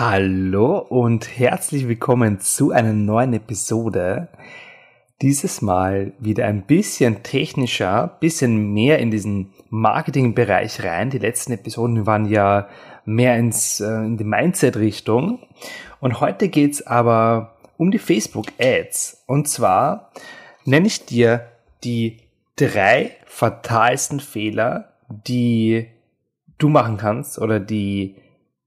Hallo und herzlich willkommen zu einer neuen Episode. Dieses Mal wieder ein bisschen technischer, bisschen mehr in diesen Marketingbereich rein. Die letzten Episoden waren ja mehr ins, äh, in die Mindset-Richtung. Und heute geht's aber um die Facebook-Ads. Und zwar nenne ich dir die drei fatalsten Fehler, die du machen kannst oder die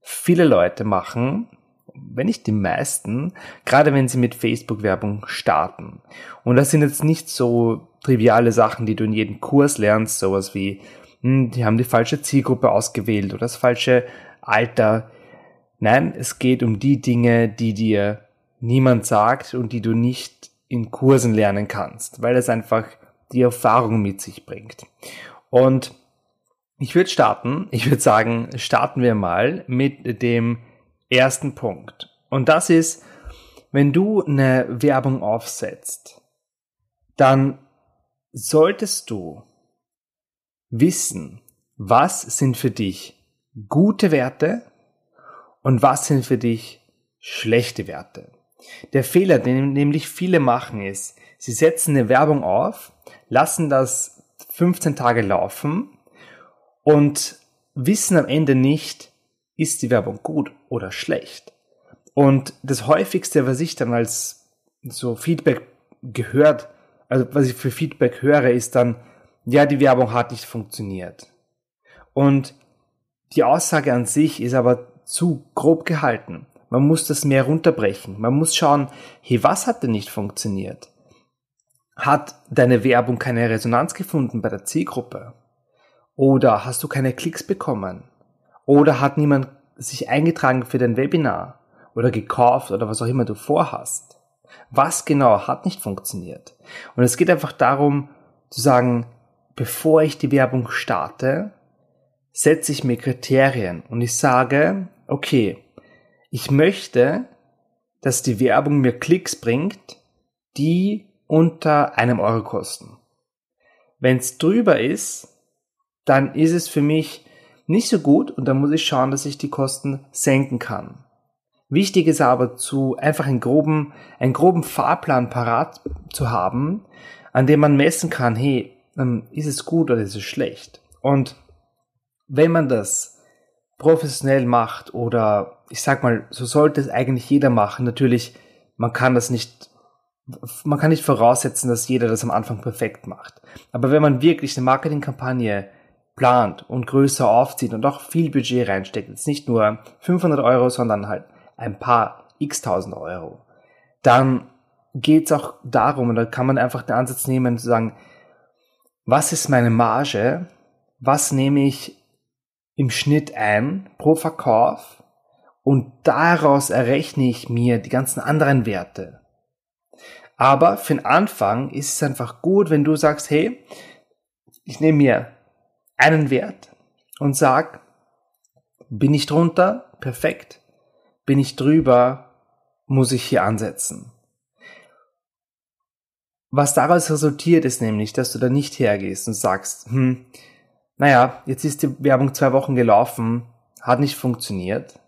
viele Leute machen, wenn nicht die meisten, gerade wenn sie mit Facebook-Werbung starten. Und das sind jetzt nicht so triviale Sachen, die du in jedem Kurs lernst, sowas wie, hm, die haben die falsche Zielgruppe ausgewählt oder das falsche Alter. Nein, es geht um die Dinge, die dir niemand sagt und die du nicht in Kursen lernen kannst, weil es einfach die Erfahrung mit sich bringt. Und ich würde starten, ich würde sagen, starten wir mal mit dem ersten Punkt. Und das ist, wenn du eine Werbung aufsetzt, dann solltest du wissen, was sind für dich gute Werte und was sind für dich schlechte Werte. Der Fehler, den nämlich viele machen, ist, sie setzen eine Werbung auf, lassen das 15 Tage laufen und wissen am Ende nicht, ist die Werbung gut oder schlecht. Und das häufigste, was ich dann als so Feedback gehört, also was ich für Feedback höre, ist dann, ja, die Werbung hat nicht funktioniert. Und die Aussage an sich ist aber zu grob gehalten. Man muss das mehr runterbrechen. Man muss schauen, hey, was hat denn nicht funktioniert? Hat deine Werbung keine Resonanz gefunden bei der Zielgruppe? Oder hast du keine Klicks bekommen? Oder hat niemand sich eingetragen für dein Webinar? Oder gekauft oder was auch immer du vorhast? Was genau hat nicht funktioniert? Und es geht einfach darum zu sagen, bevor ich die Werbung starte, setze ich mir Kriterien und ich sage, okay, ich möchte, dass die Werbung mir Klicks bringt, die unter einem Euro kosten. Wenn es drüber ist, dann ist es für mich nicht so gut und dann muss ich schauen, dass ich die Kosten senken kann. Wichtig ist aber zu einfach einen groben, einen groben Fahrplan parat zu haben, an dem man messen kann, hey, ähm, ist es gut oder ist es schlecht? Und wenn man das professionell macht oder ich sag mal, so sollte es eigentlich jeder machen. Natürlich, man kann das nicht, man kann nicht voraussetzen, dass jeder das am Anfang perfekt macht. Aber wenn man wirklich eine Marketingkampagne plant und größer aufzieht und auch viel Budget reinsteckt, jetzt nicht nur 500 Euro, sondern halt ein paar x tausend Euro, dann geht es auch darum, und da kann man einfach den Ansatz nehmen zu sagen, was ist meine Marge, was nehme ich im Schnitt ein pro Verkauf? Und daraus errechne ich mir die ganzen anderen Werte. Aber für den Anfang ist es einfach gut, wenn du sagst, hey, ich nehme mir einen Wert und sag, bin ich drunter? Perfekt. Bin ich drüber? Muss ich hier ansetzen. Was daraus resultiert, ist nämlich, dass du da nicht hergehst und sagst, hm, naja, jetzt ist die Werbung zwei Wochen gelaufen, hat nicht funktioniert,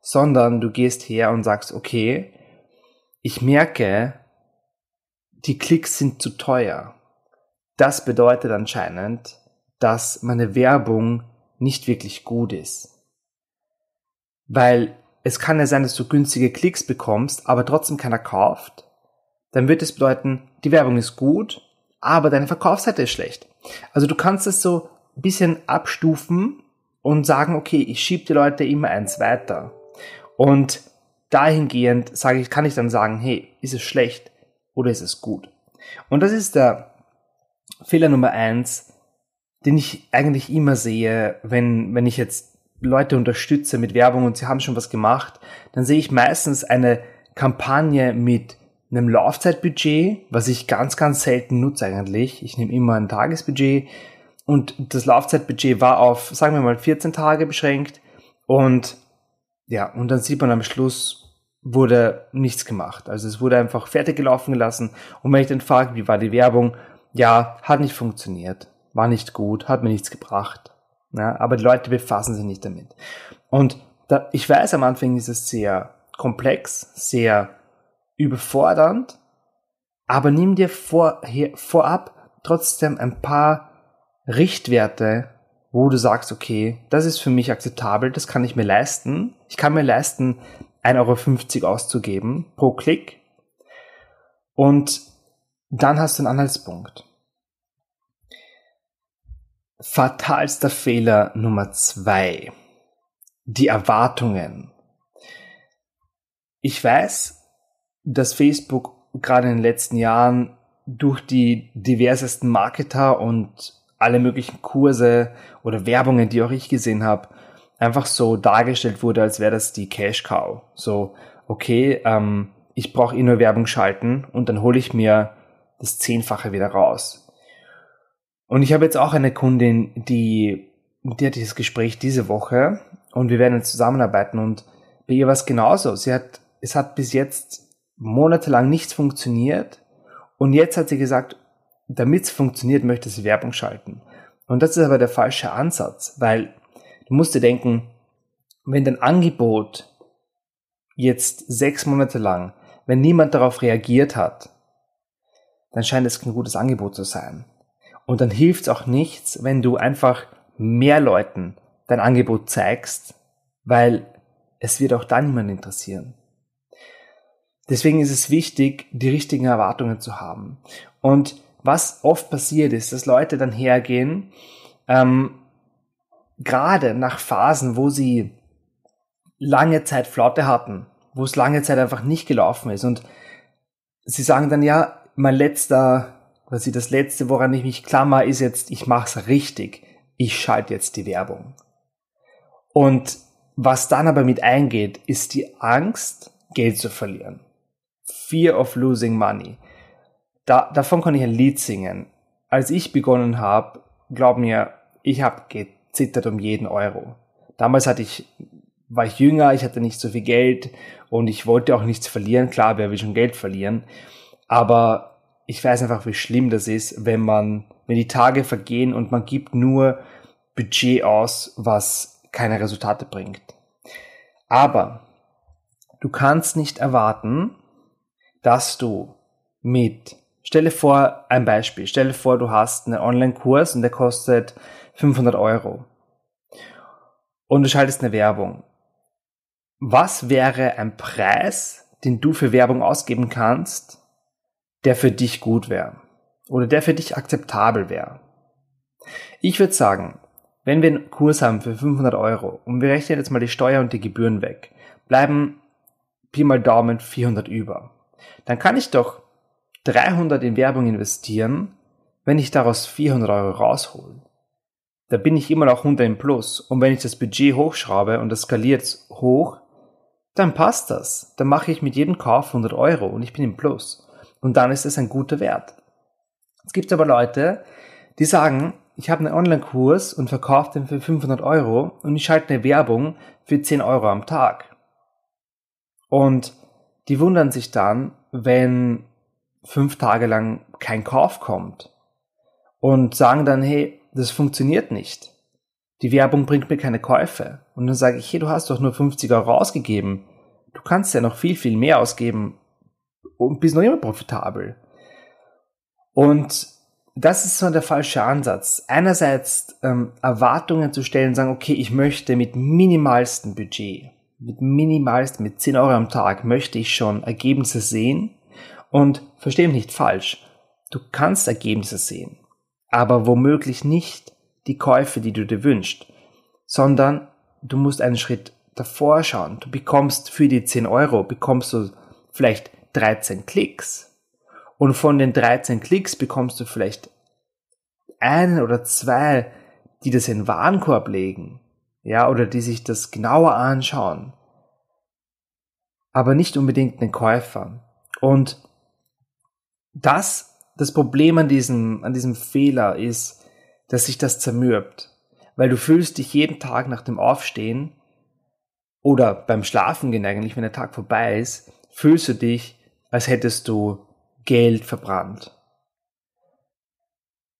sondern du gehst her und sagst, okay, ich merke, die Klicks sind zu teuer. Das bedeutet anscheinend, dass meine Werbung nicht wirklich gut ist. Weil es kann ja sein, dass du günstige Klicks bekommst, aber trotzdem keiner kauft. Dann wird es bedeuten, die Werbung ist gut, aber deine Verkaufsseite ist schlecht. Also du kannst es so ein bisschen abstufen und sagen, okay, ich schiebe die Leute immer eins weiter. Und dahingehend sage ich, kann ich dann sagen, hey, ist es schlecht oder ist es gut? Und das ist der Fehler Nummer eins, den ich eigentlich immer sehe, wenn, wenn ich jetzt Leute unterstütze mit Werbung und sie haben schon was gemacht, dann sehe ich meistens eine Kampagne mit einem Laufzeitbudget, was ich ganz, ganz selten nutze eigentlich. Ich nehme immer ein Tagesbudget und das Laufzeitbudget war auf, sagen wir mal, 14 Tage beschränkt und ja, und dann sieht man am Schluss wurde nichts gemacht. Also es wurde einfach fertig gelaufen gelassen und wenn ich dann frage, wie war die Werbung, ja, hat nicht funktioniert, war nicht gut, hat mir nichts gebracht. Ja, aber die Leute befassen sich nicht damit. Und da, ich weiß, am Anfang ist es sehr komplex, sehr überfordernd, aber nimm dir vor, hier, vorab trotzdem ein paar Richtwerte, wo du sagst, okay, das ist für mich akzeptabel, das kann ich mir leisten. Ich kann mir leisten, 1,50 Euro auszugeben pro Klick. Und dann hast du einen Anhaltspunkt. Fatalster Fehler Nummer zwei. Die Erwartungen. Ich weiß, dass Facebook gerade in den letzten Jahren durch die diversesten Marketer und alle möglichen Kurse oder Werbungen, die auch ich gesehen habe, einfach so dargestellt wurde, als wäre das die Cash Cow. So, okay, ähm, ich brauche eh nur Werbung schalten und dann hole ich mir das Zehnfache wieder raus. Und ich habe jetzt auch eine Kundin, die, die hat dieses Gespräch diese Woche und wir werden jetzt zusammenarbeiten und bei ihr war es genauso. Sie hat, es hat bis jetzt monatelang nichts funktioniert und jetzt hat sie gesagt, damit es funktioniert, möchte sie Werbung schalten. Und das ist aber der falsche Ansatz, weil du musst dir denken, wenn dein Angebot jetzt sechs Monate lang, wenn niemand darauf reagiert hat, dann scheint es kein gutes Angebot zu sein. Und dann hilft es auch nichts, wenn du einfach mehr Leuten dein Angebot zeigst, weil es wird auch dann niemand interessieren. Deswegen ist es wichtig, die richtigen Erwartungen zu haben. Und was oft passiert ist, dass Leute dann hergehen, ähm, gerade nach Phasen, wo sie lange Zeit Flaute hatten, wo es lange Zeit einfach nicht gelaufen ist und sie sagen dann, ja, mein letzter, quasi das letzte, woran ich mich klammer, ist jetzt, ich mach's richtig. Ich schalte jetzt die Werbung. Und was dann aber mit eingeht, ist die Angst, Geld zu verlieren. Fear of losing money. Da, davon kann ich ein Lied singen. Als ich begonnen habe, glaub mir, ich habe gezittert um jeden Euro. Damals hatte ich, war ich jünger, ich hatte nicht so viel Geld und ich wollte auch nichts verlieren. Klar, wer will schon Geld verlieren? Aber ich weiß einfach, wie schlimm das ist, wenn man, wenn die Tage vergehen und man gibt nur Budget aus, was keine Resultate bringt. Aber du kannst nicht erwarten, dass du mit Stelle vor ein Beispiel. Stelle vor, du hast einen Online-Kurs und der kostet 500 Euro. Und du schaltest eine Werbung. Was wäre ein Preis, den du für Werbung ausgeben kannst, der für dich gut wäre? Oder der für dich akzeptabel wäre? Ich würde sagen, wenn wir einen Kurs haben für 500 Euro und wir rechnen jetzt mal die Steuer und die Gebühren weg, bleiben Pi mal Daumen 400 über. Dann kann ich doch 300 in Werbung investieren, wenn ich daraus 400 Euro raushole. Da bin ich immer noch 100 im Plus. Und wenn ich das Budget hochschraube und das skaliert hoch, dann passt das. Dann mache ich mit jedem Kauf 100 Euro und ich bin im Plus. Und dann ist es ein guter Wert. Es gibt aber Leute, die sagen, ich habe einen Online-Kurs und verkaufe den für 500 Euro und ich schalte eine Werbung für 10 Euro am Tag. Und die wundern sich dann, wenn fünf Tage lang kein Kauf kommt und sagen dann, hey, das funktioniert nicht. Die Werbung bringt mir keine Käufe. Und dann sage ich, hey, du hast doch nur 50 Euro ausgegeben. Du kannst ja noch viel, viel mehr ausgeben und bist noch immer profitabel. Und das ist so der falsche Ansatz. Einerseits ähm, Erwartungen zu stellen, sagen, okay, ich möchte mit minimalstem Budget, mit minimalstem, mit 10 Euro am Tag, möchte ich schon Ergebnisse sehen und verstehe mich nicht falsch, du kannst Ergebnisse sehen, aber womöglich nicht die Käufe, die du dir wünschst, sondern du musst einen Schritt davor schauen. Du bekommst für die 10 Euro, bekommst du vielleicht 13 Klicks. Und von den 13 Klicks bekommst du vielleicht einen oder zwei, die das in den Warenkorb legen, ja, oder die sich das genauer anschauen. aber nicht unbedingt den Käufer. Und das, das Problem an diesem, an diesem Fehler ist, dass sich das zermürbt. Weil du fühlst dich jeden Tag nach dem Aufstehen oder beim Schlafen gehen eigentlich, wenn der Tag vorbei ist, fühlst du dich, als hättest du Geld verbrannt.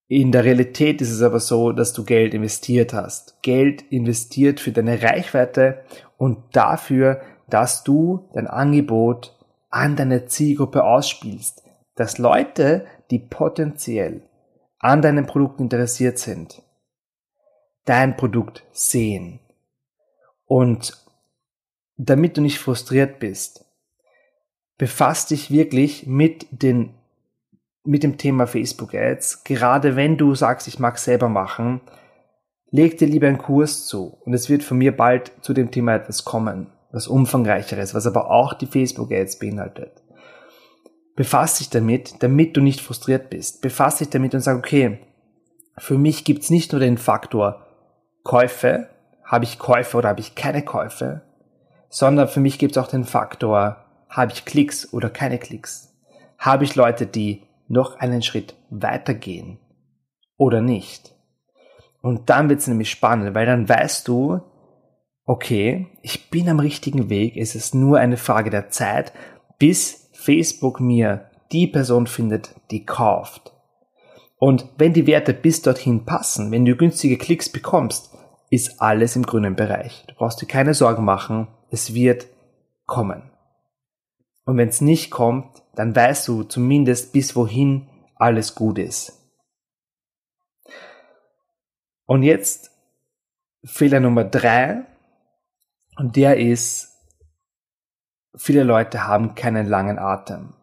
In der Realität ist es aber so, dass du Geld investiert hast. Geld investiert für deine Reichweite und dafür, dass du dein Angebot an deine Zielgruppe ausspielst. Dass Leute, die potenziell an deinem Produkt interessiert sind, dein Produkt sehen. Und damit du nicht frustriert bist, befasst dich wirklich mit den mit dem Thema Facebook Ads, gerade wenn du sagst, ich mag selber machen, leg dir lieber einen Kurs zu. Und es wird von mir bald zu dem Thema etwas kommen, was umfangreicheres, was aber auch die Facebook Ads beinhaltet. Befass dich damit, damit du nicht frustriert bist. Befass dich damit und sag, okay, für mich gibt's nicht nur den Faktor Käufe, habe ich Käufe oder habe ich keine Käufe, sondern für mich gibt's auch den Faktor, habe ich Klicks oder keine Klicks. Habe ich Leute, die noch einen Schritt weitergehen oder nicht. Und dann wird es nämlich spannend, weil dann weißt du, okay, ich bin am richtigen Weg, es ist nur eine Frage der Zeit, bis Facebook mir die Person findet, die kauft. Und wenn die Werte bis dorthin passen, wenn du günstige Klicks bekommst, ist alles im grünen Bereich. Du brauchst dir keine Sorgen machen, es wird kommen. Und wenn es nicht kommt, dann weißt du zumindest bis wohin alles gut ist. Und jetzt Fehler Nummer drei, und der ist, viele Leute haben keinen langen Atem.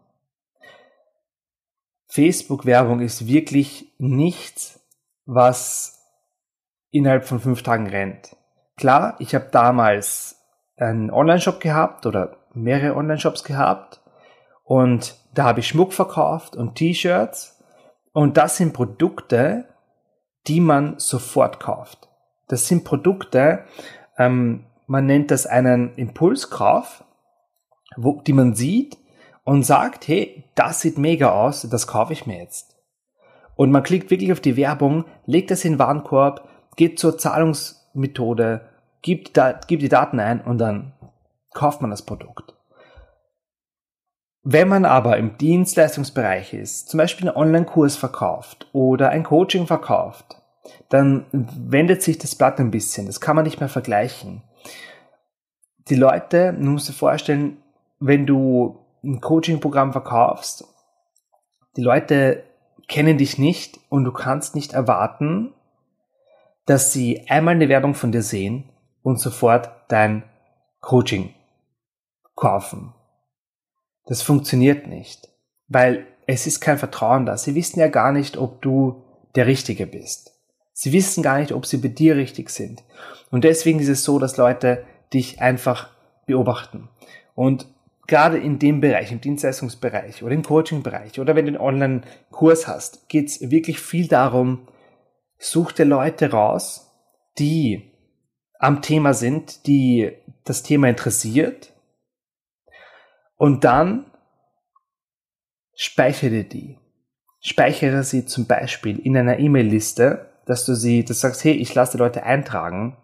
Facebook-Werbung ist wirklich nichts, was innerhalb von fünf Tagen rennt. Klar, ich habe damals einen Online-Shop gehabt oder mehrere Online-Shops gehabt und da habe ich Schmuck verkauft und T-Shirts und das sind Produkte, die man sofort kauft. Das sind Produkte, ähm, man nennt das einen Impulskauf, wo, die man sieht und sagt, hey, das sieht mega aus, das kaufe ich mir jetzt. Und man klickt wirklich auf die Werbung, legt das in den Warenkorb, geht zur Zahlungsmethode, gibt, da, gibt die Daten ein und dann kauft man das Produkt. Wenn man aber im Dienstleistungsbereich ist, zum Beispiel einen Online-Kurs verkauft oder ein Coaching verkauft, dann wendet sich das Blatt ein bisschen. Das kann man nicht mehr vergleichen. Die Leute, du musst dir vorstellen, wenn du ein Coaching-Programm verkaufst, die Leute kennen dich nicht und du kannst nicht erwarten, dass sie einmal eine Werbung von dir sehen und sofort dein Coaching kaufen. Das funktioniert nicht, weil es ist kein Vertrauen da. Sie wissen ja gar nicht, ob du der Richtige bist. Sie wissen gar nicht, ob sie bei dir richtig sind. Und deswegen ist es so, dass Leute dich einfach beobachten. Und gerade in dem Bereich, im Dienstleistungsbereich oder im Coaching-Bereich oder wenn du einen Online-Kurs hast, geht es wirklich viel darum, such dir Leute raus, die am Thema sind, die das Thema interessiert und dann speichere die. Speichere sie zum Beispiel in einer E-Mail-Liste, dass du sie, das sagst, hey, ich lasse die Leute eintragen.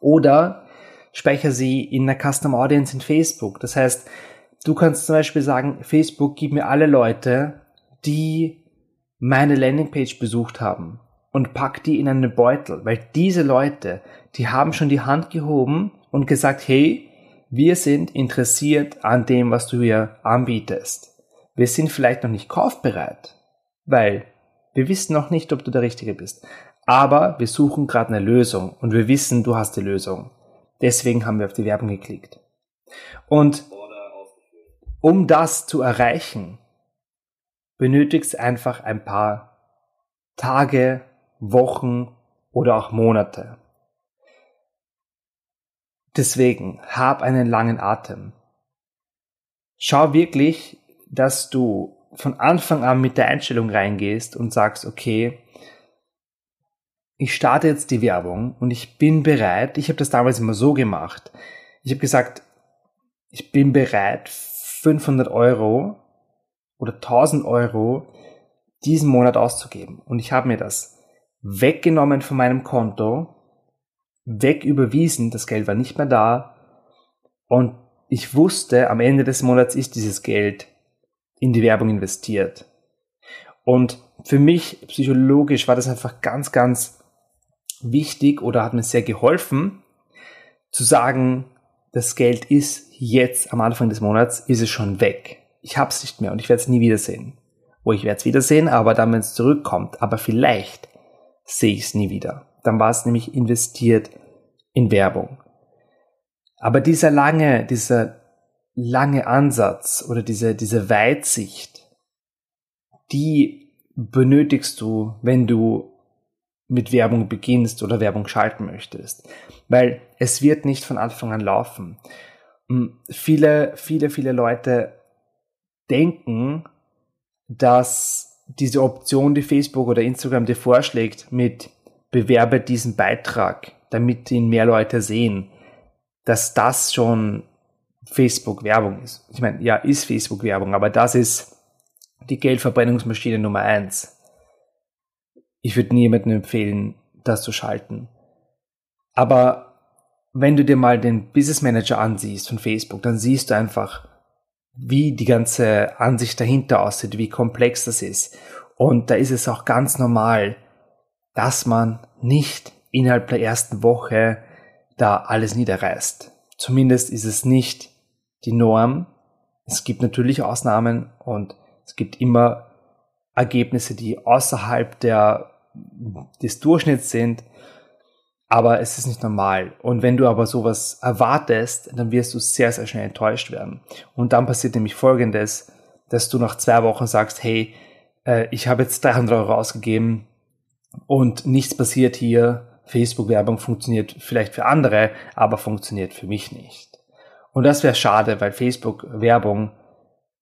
Oder speichere sie in einer Custom Audience in Facebook. Das heißt, du kannst zum Beispiel sagen, Facebook, gib mir alle Leute, die meine Landingpage besucht haben und pack die in einen Beutel, weil diese Leute, die haben schon die Hand gehoben und gesagt, hey, wir sind interessiert an dem, was du hier anbietest. Wir sind vielleicht noch nicht kaufbereit, weil wir wissen noch nicht, ob du der Richtige bist. Aber wir suchen gerade eine Lösung und wir wissen, du hast die Lösung. Deswegen haben wir auf die Werbung geklickt. Und um das zu erreichen, benötigst einfach ein paar Tage, Wochen oder auch Monate. Deswegen hab einen langen Atem. Schau wirklich, dass du von Anfang an mit der Einstellung reingehst und sagst, okay, ich starte jetzt die Werbung und ich bin bereit. Ich habe das damals immer so gemacht. Ich habe gesagt, ich bin bereit, 500 Euro oder 1000 Euro diesen Monat auszugeben. Und ich habe mir das weggenommen von meinem Konto, wegüberwiesen, das Geld war nicht mehr da. Und ich wusste, am Ende des Monats ist dieses Geld in die Werbung investiert. Und für mich psychologisch war das einfach ganz, ganz wichtig oder hat mir sehr geholfen, zu sagen, das Geld ist jetzt am Anfang des Monats, ist es schon weg. Ich habe es nicht mehr und ich werde es nie wiedersehen. Wo ich werde es wiedersehen, aber dann, wenn es zurückkommt, aber vielleicht sehe ich es nie wieder. Dann war es nämlich investiert in Werbung. Aber dieser lange, dieser lange Ansatz oder diese, diese Weitsicht, die benötigst du, wenn du mit Werbung beginnst oder Werbung schalten möchtest. Weil es wird nicht von Anfang an laufen. Hm, viele, viele, viele Leute denken, dass diese Option, die Facebook oder Instagram dir vorschlägt, mit bewerbe diesen Beitrag, damit ihn mehr Leute sehen, dass das schon Facebook Werbung ist. Ich meine, ja, ist Facebook Werbung, aber das ist die Geldverbrennungsmaschine Nummer eins. Ich würde niemandem empfehlen, das zu schalten. Aber wenn du dir mal den Business Manager ansiehst von Facebook, dann siehst du einfach, wie die ganze Ansicht dahinter aussieht, wie komplex das ist. Und da ist es auch ganz normal, dass man nicht innerhalb der ersten Woche da alles niederreißt. Zumindest ist es nicht die Norm. Es gibt natürlich Ausnahmen und es gibt immer Ergebnisse, die außerhalb der, des Durchschnitts sind, aber es ist nicht normal. Und wenn du aber sowas erwartest, dann wirst du sehr, sehr schnell enttäuscht werden. Und dann passiert nämlich Folgendes, dass du nach zwei Wochen sagst, hey, äh, ich habe jetzt 300 Euro ausgegeben und nichts passiert hier. Facebook-Werbung funktioniert vielleicht für andere, aber funktioniert für mich nicht. Und das wäre schade, weil Facebook-Werbung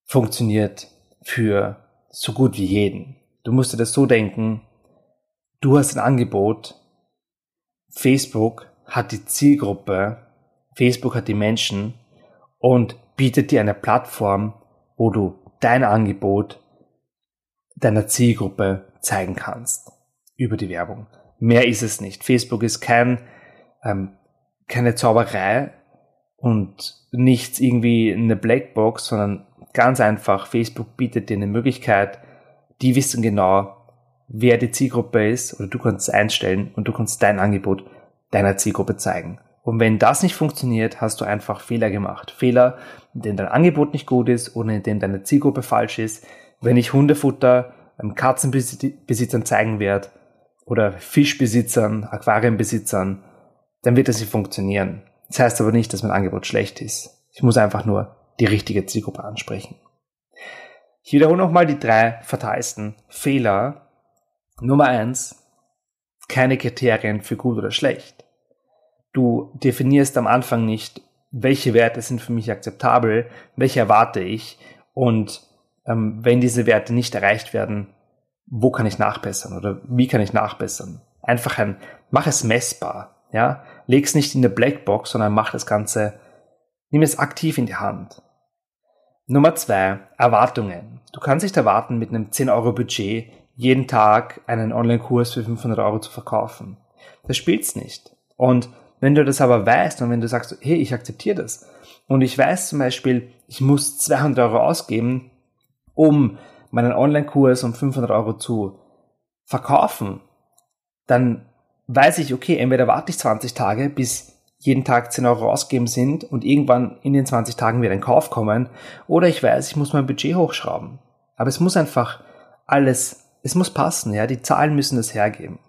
funktioniert für so gut wie jeden. Du musst dir das so denken, du hast ein Angebot, Facebook hat die Zielgruppe, Facebook hat die Menschen und bietet dir eine Plattform, wo du dein Angebot deiner Zielgruppe zeigen kannst über die Werbung. Mehr ist es nicht. Facebook ist kein, ähm, keine Zauberei und nichts irgendwie eine Blackbox, sondern ganz einfach, Facebook bietet dir eine Möglichkeit, die wissen genau, wer die Zielgruppe ist, oder du kannst es einstellen und du kannst dein Angebot deiner Zielgruppe zeigen. Und wenn das nicht funktioniert, hast du einfach Fehler gemacht. Fehler, in denen dein Angebot nicht gut ist oder in denen deine Zielgruppe falsch ist. Wenn ich Hundefutter Katzenbesitzern zeigen werde oder Fischbesitzern, Aquarienbesitzern, dann wird das nicht funktionieren. Das heißt aber nicht, dass mein Angebot schlecht ist. Ich muss einfach nur die richtige Zielgruppe ansprechen. Ich wiederhole nochmal die drei fatalsten Fehler. Nummer eins, keine Kriterien für gut oder schlecht. Du definierst am Anfang nicht, welche Werte sind für mich akzeptabel, welche erwarte ich und ähm, wenn diese Werte nicht erreicht werden, wo kann ich nachbessern oder wie kann ich nachbessern? Einfach ein, mach es messbar, ja, leg es nicht in der Blackbox, sondern mach das Ganze, nimm es aktiv in die Hand. Nummer zwei, Erwartungen. Du kannst nicht erwarten, mit einem 10 Euro Budget jeden Tag einen Online-Kurs für 500 Euro zu verkaufen. Das spielt's nicht. Und wenn du das aber weißt und wenn du sagst, hey, ich akzeptiere das und ich weiß zum Beispiel, ich muss 200 Euro ausgeben, um meinen Online-Kurs um 500 Euro zu verkaufen, dann weiß ich, okay, entweder warte ich 20 Tage, bis jeden Tag 10 Euro ausgeben sind und irgendwann in den 20 Tagen wird ein Kauf kommen. Oder ich weiß, ich muss mein Budget hochschrauben. Aber es muss einfach alles, es muss passen, ja, die Zahlen müssen das hergeben.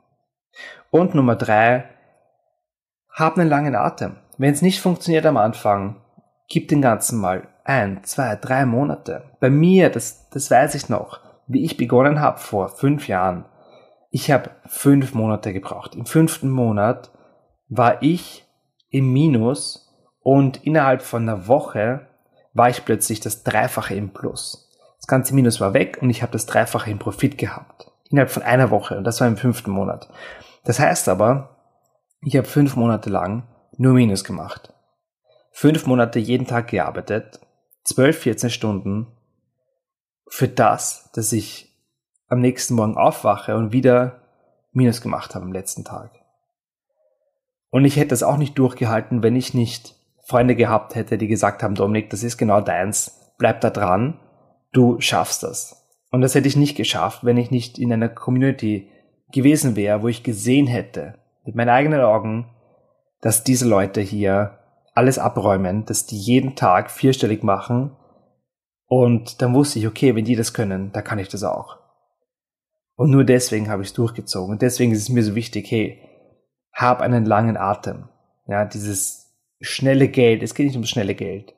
Und Nummer drei, hab einen langen Atem. Wenn es nicht funktioniert am Anfang, gib den ganzen mal ein, zwei, drei Monate. Bei mir, das, das weiß ich noch, wie ich begonnen habe vor fünf Jahren. Ich habe fünf Monate gebraucht. Im fünften Monat war ich im Minus und innerhalb von einer Woche war ich plötzlich das Dreifache im Plus. Das ganze Minus war weg und ich habe das Dreifache im Profit gehabt. Innerhalb von einer Woche und das war im fünften Monat. Das heißt aber, ich habe fünf Monate lang nur Minus gemacht. Fünf Monate jeden Tag gearbeitet, zwölf, 14 Stunden für das, dass ich am nächsten Morgen aufwache und wieder Minus gemacht habe am letzten Tag. Und ich hätte das auch nicht durchgehalten, wenn ich nicht Freunde gehabt hätte, die gesagt haben, Dominik, das ist genau deins, bleib da dran, du schaffst das. Und das hätte ich nicht geschafft, wenn ich nicht in einer Community gewesen wäre, wo ich gesehen hätte, mit meinen eigenen Augen, dass diese Leute hier alles abräumen, dass die jeden Tag vierstellig machen. Und dann wusste ich, okay, wenn die das können, dann kann ich das auch. Und nur deswegen habe ich es durchgezogen. Und deswegen ist es mir so wichtig, hey, hab einen langen Atem. Ja, dieses schnelle Geld, es geht nicht um schnelle Geld.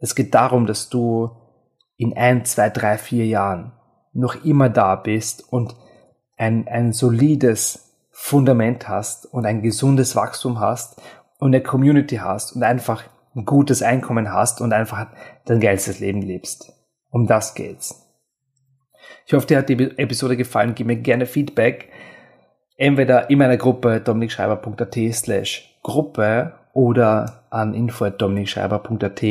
Es geht darum, dass du in ein, zwei, drei, vier Jahren noch immer da bist und ein, ein solides Fundament hast und ein gesundes Wachstum hast und eine Community hast und einfach ein gutes Einkommen hast und einfach dein geilstes Leben lebst. Um das geht's. Ich hoffe, dir hat die Episode gefallen. Gib mir gerne Feedback. Entweder in meiner Gruppe dominikschreiber.at slash Gruppe oder an info.dominikschreiber.at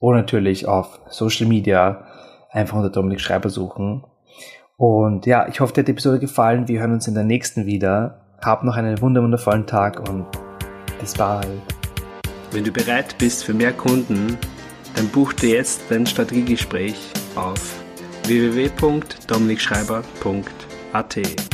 oder natürlich auf Social Media einfach unter Dominik Schreiber suchen. Und ja, ich hoffe, dir hat die Episode gefallen. Wir hören uns in der nächsten wieder. Hab noch einen wundervollen Tag und bis bald. Wenn du bereit bist für mehr Kunden, dann buch dir jetzt dein Strategiegespräch auf www.dominikschreiber.at.